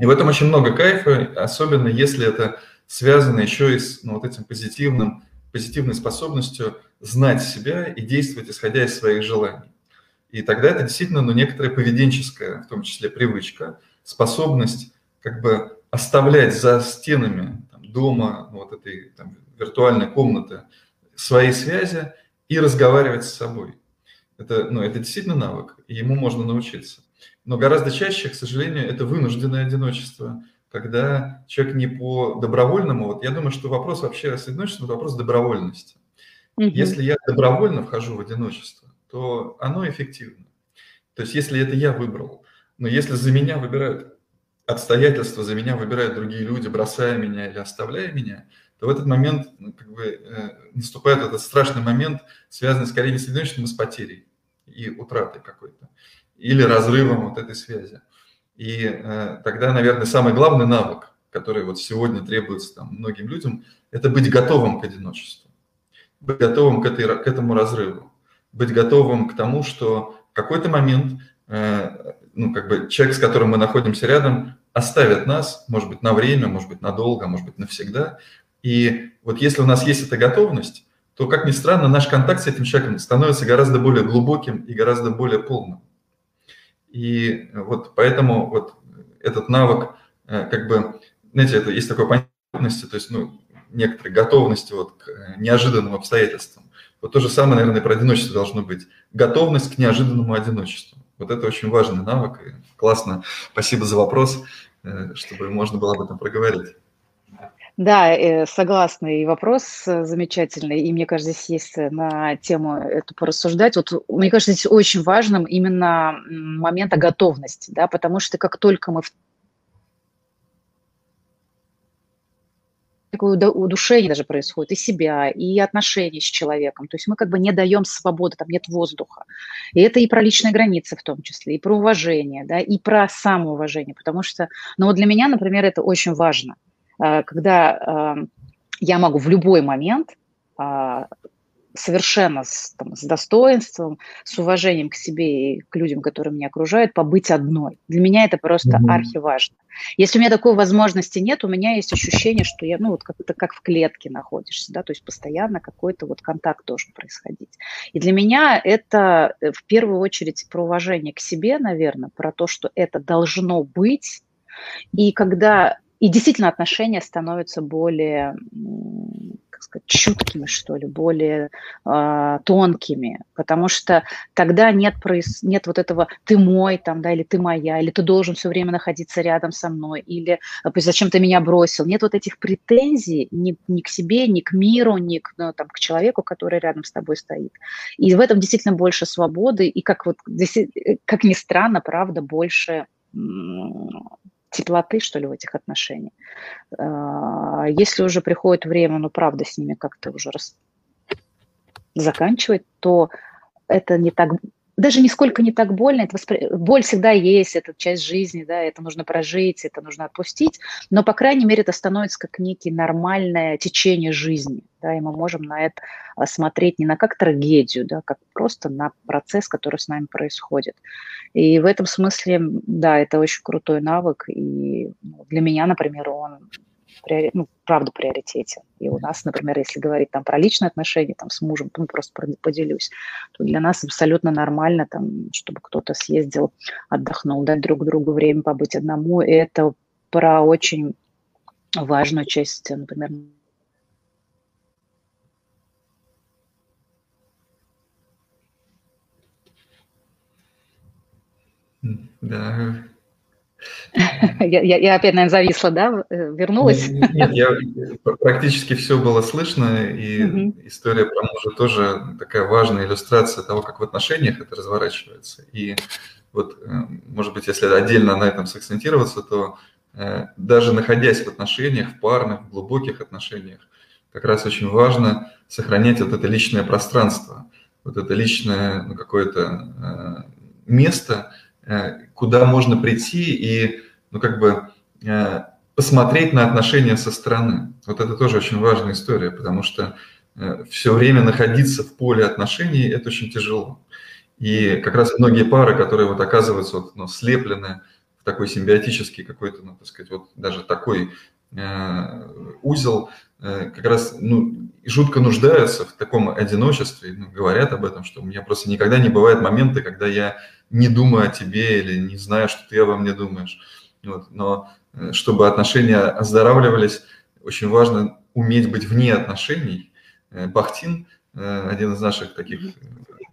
И в этом очень много кайфа, особенно если это связано еще и с ну, вот этим позитивным, позитивной способностью знать себя и действовать, исходя из своих желаний. И тогда это действительно ну, некоторая поведенческая, в том числе привычка, способность как бы оставлять за стенами там, дома, ну, вот этой там, виртуальной комнаты свои связи и разговаривать с собой. Это, ну, это действительно навык, и ему можно научиться. Но гораздо чаще, к сожалению, это вынужденное одиночество, когда человек не по добровольному, вот я думаю, что вопрос вообще с одиночеством – вопрос добровольности. Угу. Если я добровольно вхожу в одиночество, то оно эффективно. То есть если это я выбрал, но если за меня выбирают обстоятельства, за меня выбирают другие люди, бросая меня или оставляя меня – то в этот момент ну, как бы, э, наступает этот страшный момент, связанный скорее не с одиночеством, а с потерей и утратой какой-то, или разрывом вот этой связи. И э, тогда, наверное, самый главный навык, который вот сегодня требуется там, многим людям, это быть готовым к одиночеству, быть готовым к, этой, к этому разрыву, быть готовым к тому, что в какой-то момент э, ну, как бы человек, с которым мы находимся рядом, оставит нас, может быть, на время, может быть, надолго, может быть, навсегда, и вот если у нас есть эта готовность, то, как ни странно, наш контакт с этим человеком становится гораздо более глубоким и гораздо более полным. И вот поэтому вот этот навык, э, как бы, знаете, это есть такое понятие, то есть, ну, некоторой готовности вот к э, неожиданным обстоятельствам. Вот то же самое, наверное, про одиночество должно быть. Готовность к неожиданному одиночеству. Вот это очень важный навык. И классно. Спасибо за вопрос, э, чтобы можно было об этом проговорить. Да, э, согласна, и вопрос э, замечательный, и мне кажется, здесь есть э, на тему эту порассуждать. Вот мне кажется, здесь очень важным именно момент готовности, да, потому что как только мы в такое удушение даже происходит и себя, и отношений с человеком. То есть мы как бы не даем свободы, там нет воздуха. И это и про личные границы в том числе, и про уважение, да, и про самоуважение. Потому что, ну вот для меня, например, это очень важно. Э, когда эм, я могу в любой момент а, совершенно с, там, с достоинством, с уважением к себе и к людям, которые меня окружают, побыть одной. Для меня это просто mm-hmm. архиважно. Если у меня такой возможности нет, у меня есть ощущение, что я, ну, вот как-то как в клетке находишься, да, то есть постоянно какой-то вот контакт должен происходить. И для меня это э, в первую очередь про уважение к себе, наверное, про то, что это должно быть. И когда и действительно отношения становятся более, как сказать, чуткими, что ли, более э, тонкими, потому что тогда нет, нет вот этого «ты мой», там, да, или «ты моя», или «ты должен все время находиться рядом со мной», или «зачем ты меня бросил». Нет вот этих претензий ни, ни к себе, ни к миру, ни к, ну, там, к человеку, который рядом с тобой стоит. И в этом действительно больше свободы, и как, вот, как ни странно, правда, больше теплоты, что ли, в этих отношениях. А, если уже приходит время, ну, правда, с ними как-то уже рас... заканчивать, то это не так даже нисколько не так больно. Это воспри... Боль всегда есть, это часть жизни, да, это нужно прожить, это нужно отпустить, но, по крайней мере, это становится как некий нормальное течение жизни, да, и мы можем на это а, смотреть не на как трагедию, да, как просто на процесс, который с нами происходит. И в этом смысле, да, это очень крутой навык, и ну, для меня, например, он ну, правда приоритете. И у нас, например, если говорить там про личные отношения там с мужем, ну, просто поделюсь, то для нас абсолютно нормально, там, чтобы кто-то съездил, отдохнул, дать друг другу время побыть одному. И это про очень важную часть, например, Да, я, я, я опять, наверное, зависла, да? Э, вернулась? Нет, я, практически все было слышно, и угу. история про мужа тоже такая важная иллюстрация того, как в отношениях это разворачивается. И вот, э, может быть, если отдельно на этом сакцентироваться, то э, даже находясь в отношениях, в парных, в глубоких отношениях, как раз очень важно сохранять вот это личное пространство, вот это личное ну, какое-то место, куда можно прийти и, ну, как бы э, посмотреть на отношения со стороны. Вот это тоже очень важная история, потому что э, все время находиться в поле отношений – это очень тяжело. И как раз многие пары, которые вот оказываются вот, ну, слеплены в такой симбиотический какой-то, ну, так сказать, вот даже такой э, узел, э, как раз ну, жутко нуждаются в таком одиночестве, ну, говорят об этом, что у меня просто никогда не бывает моменты, когда я не думаю о тебе или не знаю, что ты обо мне думаешь. Вот. Но э, чтобы отношения оздоравливались, очень важно уметь быть вне отношений. Э, Бахтин, э, один из наших таких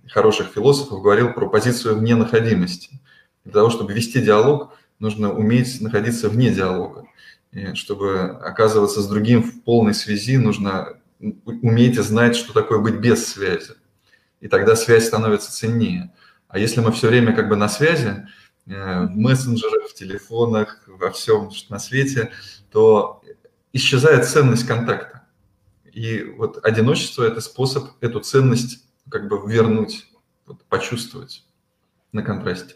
хороших философов, говорил про позицию вне находимости. Для того, чтобы вести диалог, нужно уметь находиться вне диалога. И чтобы оказываться с другим в полной связи, нужно уметь и знать, что такое быть без связи. И тогда связь становится ценнее. А если мы все время как бы на связи, э, в мессенджерах, в телефонах, во всем на свете, то исчезает ценность контакта. И вот одиночество – это способ эту ценность как бы вернуть, вот, почувствовать на контрасте.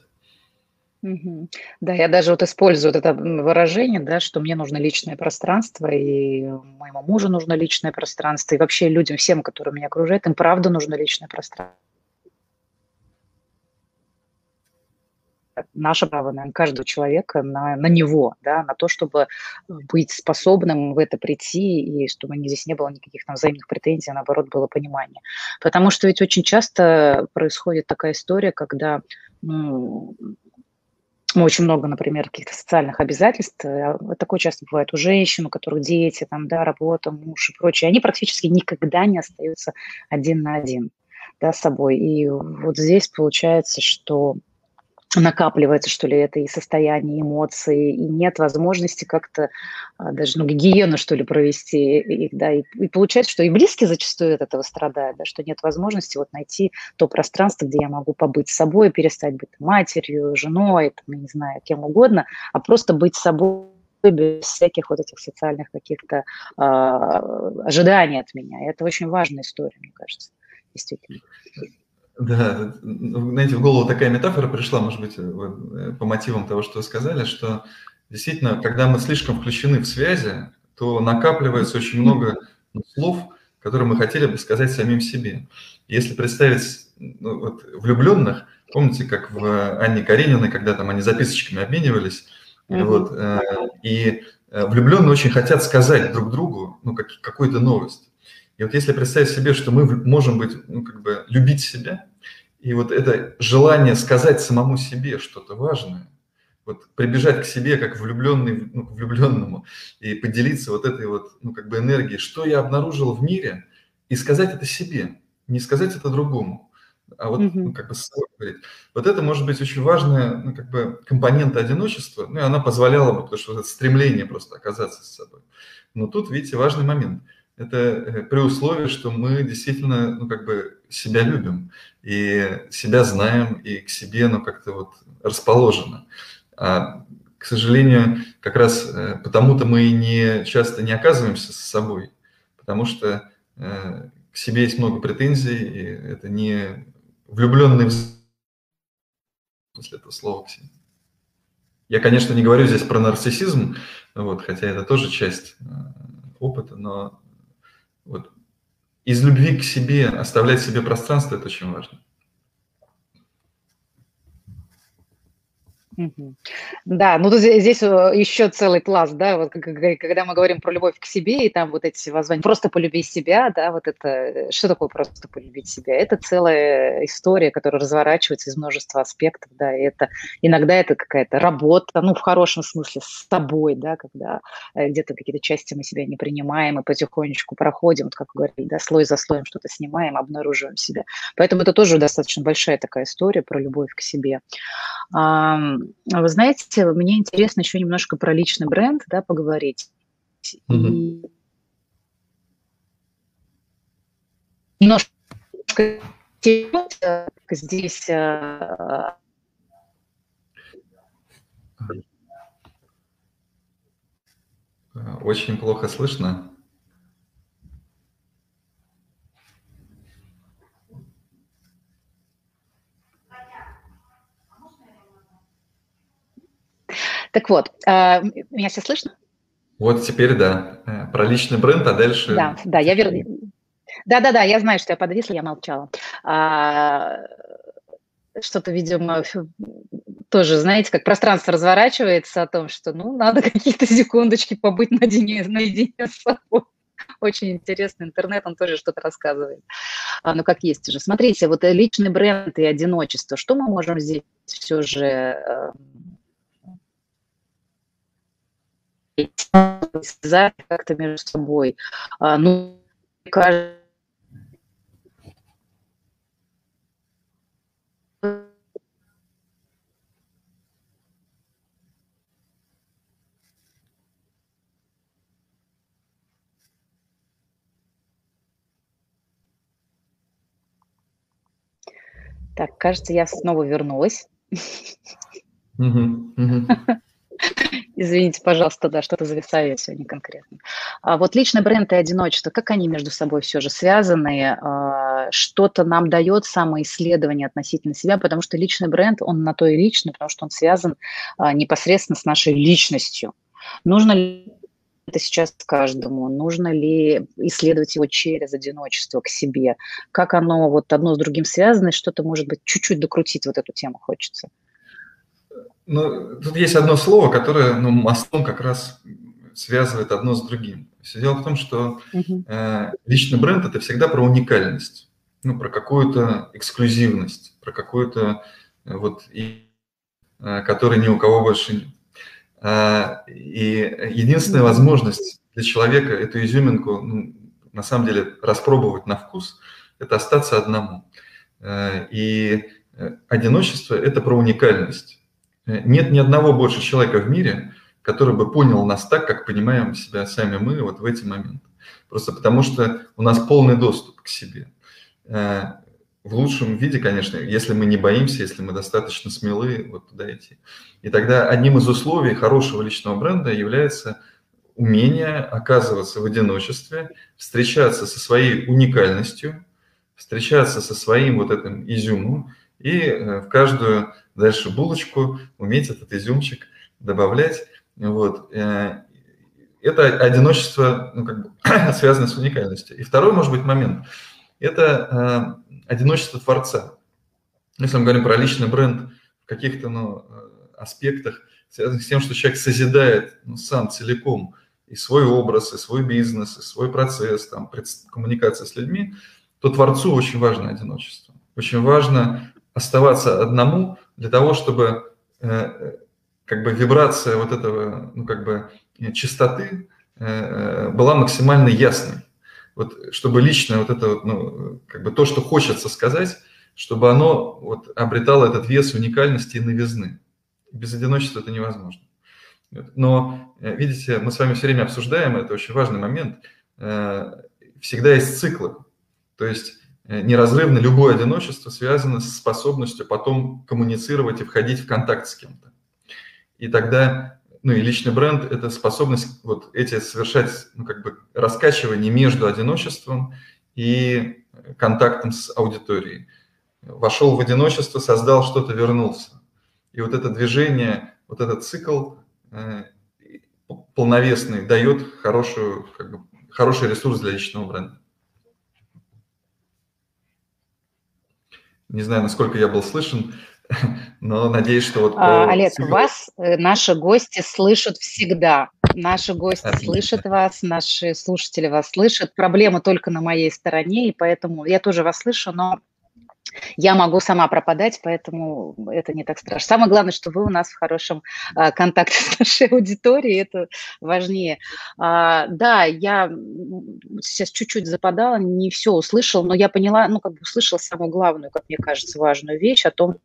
Да, я даже вот использую вот это выражение, да, что мне нужно личное пространство, и моему мужу нужно личное пространство, и вообще людям, всем, которые меня окружают, им правда нужно личное пространство. Наше право, наверное, каждого человека на, на него, да, на то, чтобы быть способным в это прийти, и чтобы здесь не было никаких там взаимных претензий, а наоборот, было понимание. Потому что ведь очень часто происходит такая история, когда ну, очень много, например, каких-то социальных обязательств. А, такое часто бывает у женщин, у которых дети, там, да, работа, муж и прочее. Они практически никогда не остаются один на один да, с собой. И вот здесь получается, что накапливается, что ли, это и состояние, эмоции, и нет возможности как-то а, даже, ну, гигиену, что ли, провести их, да, и, и получается, что и близкие зачастую от этого страдают, да, что нет возможности вот найти то пространство, где я могу побыть собой, перестать быть матерью, женой, там, я не знаю, кем угодно, а просто быть собой без всяких вот этих социальных каких-то э, ожиданий от меня. И это очень важная история, мне кажется, действительно. Да, ну, знаете, в голову такая метафора пришла, может быть, э, по мотивам того, что вы сказали, что действительно, когда мы слишком включены в связи, то накапливается очень много слов, которые мы хотели бы сказать самим себе. Если представить ну, вот, влюбленных, помните, как в Анне Карениной, когда там они записочками обменивались, mm-hmm. вот, э, и э, влюбленные очень хотят сказать друг другу ну, как, какую-то новость. И вот если представить себе, что мы можем быть, ну, как бы любить себя, и вот это желание сказать самому себе что-то важное, вот прибежать к себе как влюбленный, ну, влюбленному и поделиться вот этой вот, ну, как бы энергией, что я обнаружил в мире, и сказать это себе, не сказать это другому, а вот, ну, как бы говорить. Вот это может быть очень важная, ну, как бы компонента одиночества, ну, и она позволяла бы, потому что вот это стремление просто оказаться с собой. Но тут, видите, важный момент – это э, при условии, что мы действительно, ну, как бы себя любим и себя знаем, и к себе, ну, как-то вот расположено. А, к сожалению, как раз э, потому-то мы не часто не оказываемся с собой, потому что э, к себе есть много претензий, и это не влюбленный смысле этого слова, Ксения. Я, конечно, не говорю здесь про нарциссизм, вот, хотя это тоже часть э, опыта, но вот из любви к себе оставлять себе пространство – это очень важно. Да, ну здесь э, еще целый пласт, да, вот когда мы говорим про любовь к себе, и там вот эти воззвания, просто полюби себя, да, вот это, э, что такое просто полюбить себя? Это целая история, которая разворачивается из множества аспектов, да, и это иногда это какая-то работа, ну, в хорошем смысле, с тобой, да, когда э, где-то какие-то части мы себя не принимаем и потихонечку проходим, вот как говорили, да, слой за слоем что-то снимаем, обнаруживаем себя. Поэтому это тоже достаточно большая такая история про любовь к себе. Вы знаете, мне интересно еще немножко про личный бренд, да, поговорить. Mm-hmm. немножко здесь э, очень плохо слышно. Так вот, э, меня все слышно? Вот теперь да. Э, про личный бренд, а дальше... Да, да, я верну. Да-да-да, я знаю, что я подвисла, я молчала. А, что-то, видимо, тоже, знаете, как пространство разворачивается о том, что, ну, надо какие-то секундочки побыть наедине, наедине с собой. Очень интересно, интернет, он тоже что-то рассказывает. А, ну, как есть уже. Смотрите, вот личный бренд и одиночество, что мы можем здесь все же связать как-то между собой. А, ну, кажется, Так, кажется, я снова вернулась. Извините, пожалуйста, да, что-то зависаю я сегодня конкретно. А вот личный бренд и одиночество, как они между собой все же связаны? А, что-то нам дает самоисследование относительно себя, потому что личный бренд, он на то и личный, потому что он связан а, непосредственно с нашей личностью. Нужно ли это сейчас каждому? Нужно ли исследовать его через одиночество к себе? Как оно вот одно с другим связано, что-то, может быть, чуть-чуть докрутить вот эту тему хочется? Ну, тут есть одно слово, которое ну, мостом как раз связывает одно с другим. Все дело в том, что э, личный бренд – это всегда про уникальность, ну, про какую-то эксклюзивность, про какую-то э, вот, и, э, которой ни у кого больше нет. Э, и единственная возможность для человека эту изюминку, ну, на самом деле, распробовать на вкус – это остаться одному. Э, и э, одиночество – это про уникальность. Нет ни одного больше человека в мире, который бы понял нас так, как понимаем себя сами мы вот в эти моменты. Просто потому что у нас полный доступ к себе. Э, в лучшем виде, конечно, если мы не боимся, если мы достаточно смелы вот туда идти. И тогда одним из условий хорошего личного бренда является умение оказываться в одиночестве, встречаться со своей уникальностью, встречаться со своим вот этим изюмом и э, в каждую дальше булочку, уметь этот изюмчик добавлять. Вот. Э, это одиночество ну, как бы, связано с уникальностью. И второй, может быть, момент – это э, одиночество творца. Если мы говорим про личный бренд в каких-то ну, аспектах, связанных с тем, что человек созидает ну, сам целиком и свой образ, и свой бизнес, и свой процесс, там, коммуникация с людьми, то творцу очень важно одиночество. Очень важно оставаться одному для того, чтобы э, как бы вибрация вот этого, ну как бы чистоты э, была максимально ясной. Вот чтобы лично вот это, ну как бы то, что хочется сказать, чтобы оно вот обретало этот вес уникальности и новизны. Без одиночества это невозможно. Но, э, видите, мы с вами все время обсуждаем, это очень важный момент, всегда есть циклы. То есть Э, неразрывно любое одиночество связано с способностью потом коммуницировать и входить в контакт с кем-то. И тогда, ну и личный бренд – это способность вот эти совершать, ну как бы раскачивание между одиночеством и контактом с аудиторией. Вошел в одиночество, создал что-то, вернулся. И вот это движение, вот этот цикл э, полновесный дает хорошую, как бы, хороший ресурс для личного бренда. Не знаю, насколько я был слышен, но надеюсь, что вот... А, Олег, вас э, наши гости слышат всегда. Наши гости Отлично. слышат вас, наши слушатели вас слышат. Проблема только на моей стороне, и поэтому я тоже вас слышу, но я могу сама пропадать, поэтому это не так страшно. Самое главное, что вы у нас в хорошем а, контакте с нашей аудиторией, это важнее. А, да, я сейчас чуть-чуть западала, не все услышала, но я поняла, ну, как бы услышала самую главную, как мне кажется, важную вещь о том,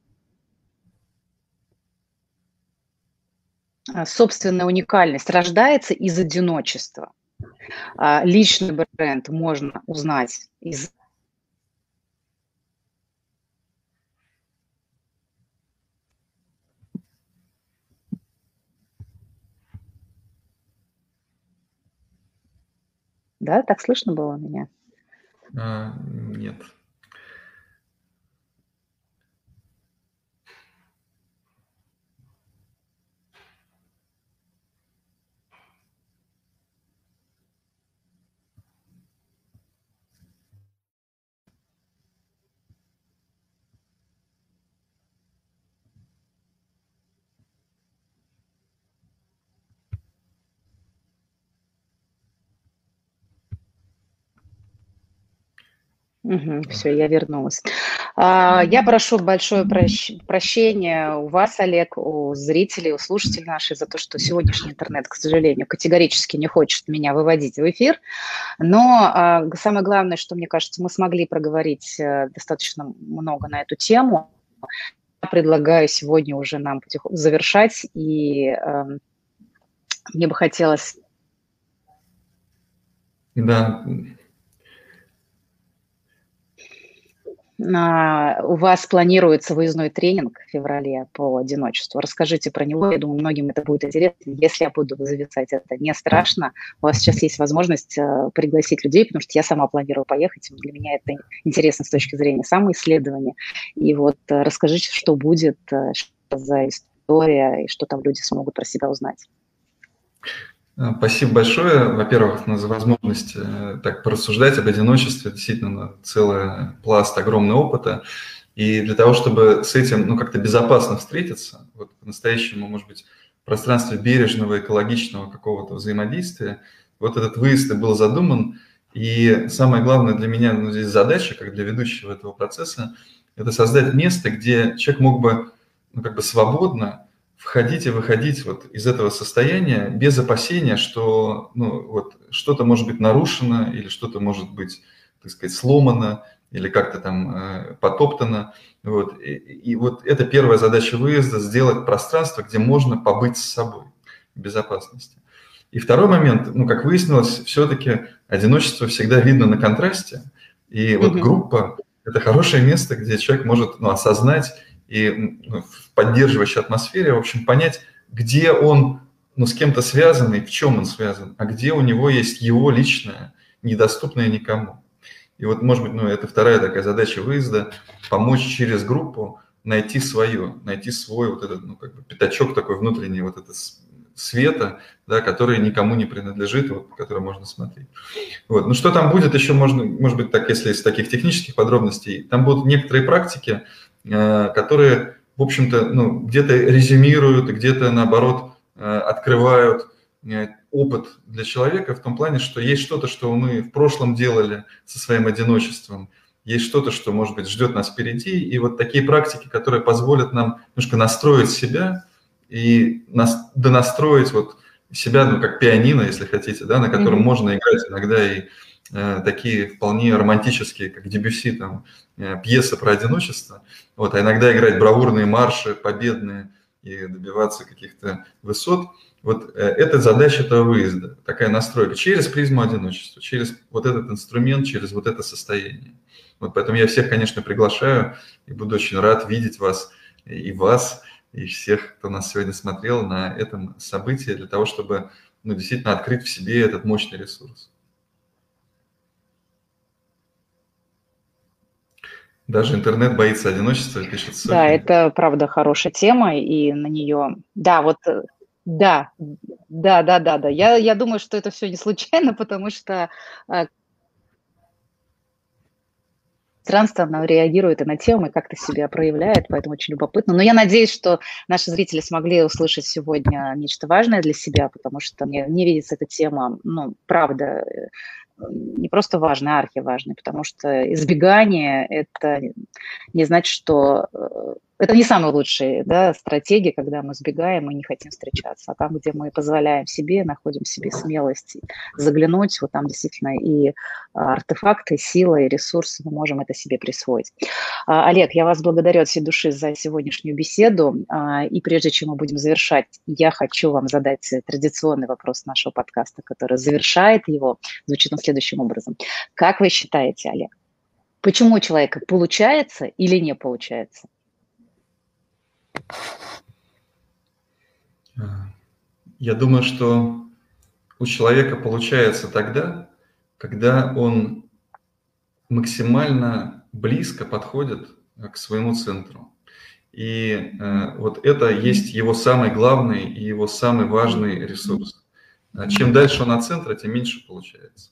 а, собственная уникальность рождается из одиночества. А, личный бренд можно узнать из Да, так слышно было меня? А, нет. Угу, все, я вернулась. А, я прошу большое прощ, прощение у вас, Олег, у зрителей, у слушателей наших за то, что сегодняшний интернет, к сожалению, категорически не хочет меня выводить в эфир. Но а, самое главное, что, мне кажется, мы смогли проговорить а, достаточно много на эту тему. Я предлагаю сегодня уже нам потихоньку завершать, и а, мне бы хотелось... Да, А, у вас планируется выездной тренинг в феврале по одиночеству. Расскажите про него. Я думаю, многим это будет интересно. Если я буду зависать, это не страшно. У вас сейчас есть возможность э, пригласить людей, потому что я сама планирую поехать. Для меня это интересно с точки зрения самоисследования. И вот э, расскажите, что будет, что за история, и что там люди смогут про себя узнать. Э, спасибо большое, во-первых, за возможность э, так порассуждать об одиночестве. Действительно, целый пласт огромного опыта. И для того, чтобы с этим ну, как-то безопасно встретиться, вот по-настоящему, может быть, в пространстве бережного, экологичного какого-то взаимодействия, вот этот выезд и был задуман. И самое главное для меня ну, здесь задача, как для ведущего этого процесса, это создать место, где человек мог бы ну, как бы свободно входить и выходить вот из этого состояния без опасения, что ну, вот, что-то может быть нарушено или что-то может быть, так сказать, сломано или как-то там э, потоптано. Вот. И, и вот это первая задача выезда – сделать пространство, где можно побыть с собой в безопасности. И второй момент, ну, как выяснилось, все-таки одиночество всегда видно на контрасте. И вот mm-hmm. группа – это хорошее место, где человек может ну, осознать и ну, в поддерживающей атмосфере, в общем, понять, где он ну, с кем-то связан и в чем он связан, а где у него есть его личное, недоступное никому. И вот, может быть, ну, это вторая такая задача выезда – помочь через группу найти свое, найти свой вот этот, ну, как бы пятачок такой внутренний, вот этот света, да, который никому не принадлежит, вот, который можно смотреть. Вот. Ну, что там будет еще, можно, может быть, так, если из таких технических подробностей, там будут некоторые практики, которые, в общем-то, ну, где-то резюмируют, где-то, наоборот, э, открывают э, опыт для человека в том плане, что есть что-то, что мы в прошлом делали со своим одиночеством, есть что-то, что, может быть, ждет нас впереди, и вот такие практики, которые позволят нам немножко настроить себя и нас, донастроить вот себя, ну, как пианино, если хотите, да, на котором mm-hmm. можно играть иногда и Э, такие вполне романтические, как Дебюси, там, э, пьесы про одиночество, вот, а иногда играть бравурные марши, победные и добиваться каких-то высот. Вот э, это задача этого выезда, такая настройка через призму одиночества, через вот этот инструмент, через вот это состояние. Вот поэтому я всех, конечно, приглашаю и буду очень рад видеть вас и вас, и всех, кто нас сегодня смотрел на этом событии, для того, чтобы ну, действительно открыть в себе этот мощный ресурс. Даже интернет боится одиночества, пишет. Да, это правда хорошая тема, и на нее... Да, вот э, да, да, да, да, да. Я, я думаю, что это все не случайно, потому что э, пространство, оно реагирует и на тему, и как-то себя проявляет, поэтому очень любопытно. Но я надеюсь, что наши зрители смогли услышать сегодня нечто важное для себя, потому что мне, мне видится эта тема, ну, правда, э, не просто важный, а архиважный, потому что избегание – это не значит, что э, это не самая лучшая да, стратегия, когда мы сбегаем и не хотим встречаться. А там, где мы позволяем себе, находим себе смелость заглянуть, вот там действительно и а, артефакты, сила и ресурсы, мы можем это себе присвоить. А, Олег, я вас благодарю от всей души за сегодняшнюю беседу. А, и прежде чем мы будем завершать, я хочу вам задать традиционный вопрос нашего подкаста, который завершает его. Звучит он следующим образом. Как вы считаете, Олег, почему у человека получается или не получается? Я думаю, что у человека получается тогда, когда он максимально близко подходит к своему центру. И э, вот это есть его самый главный и его самый важный ресурс. А чем дальше он от центра, тем меньше получается.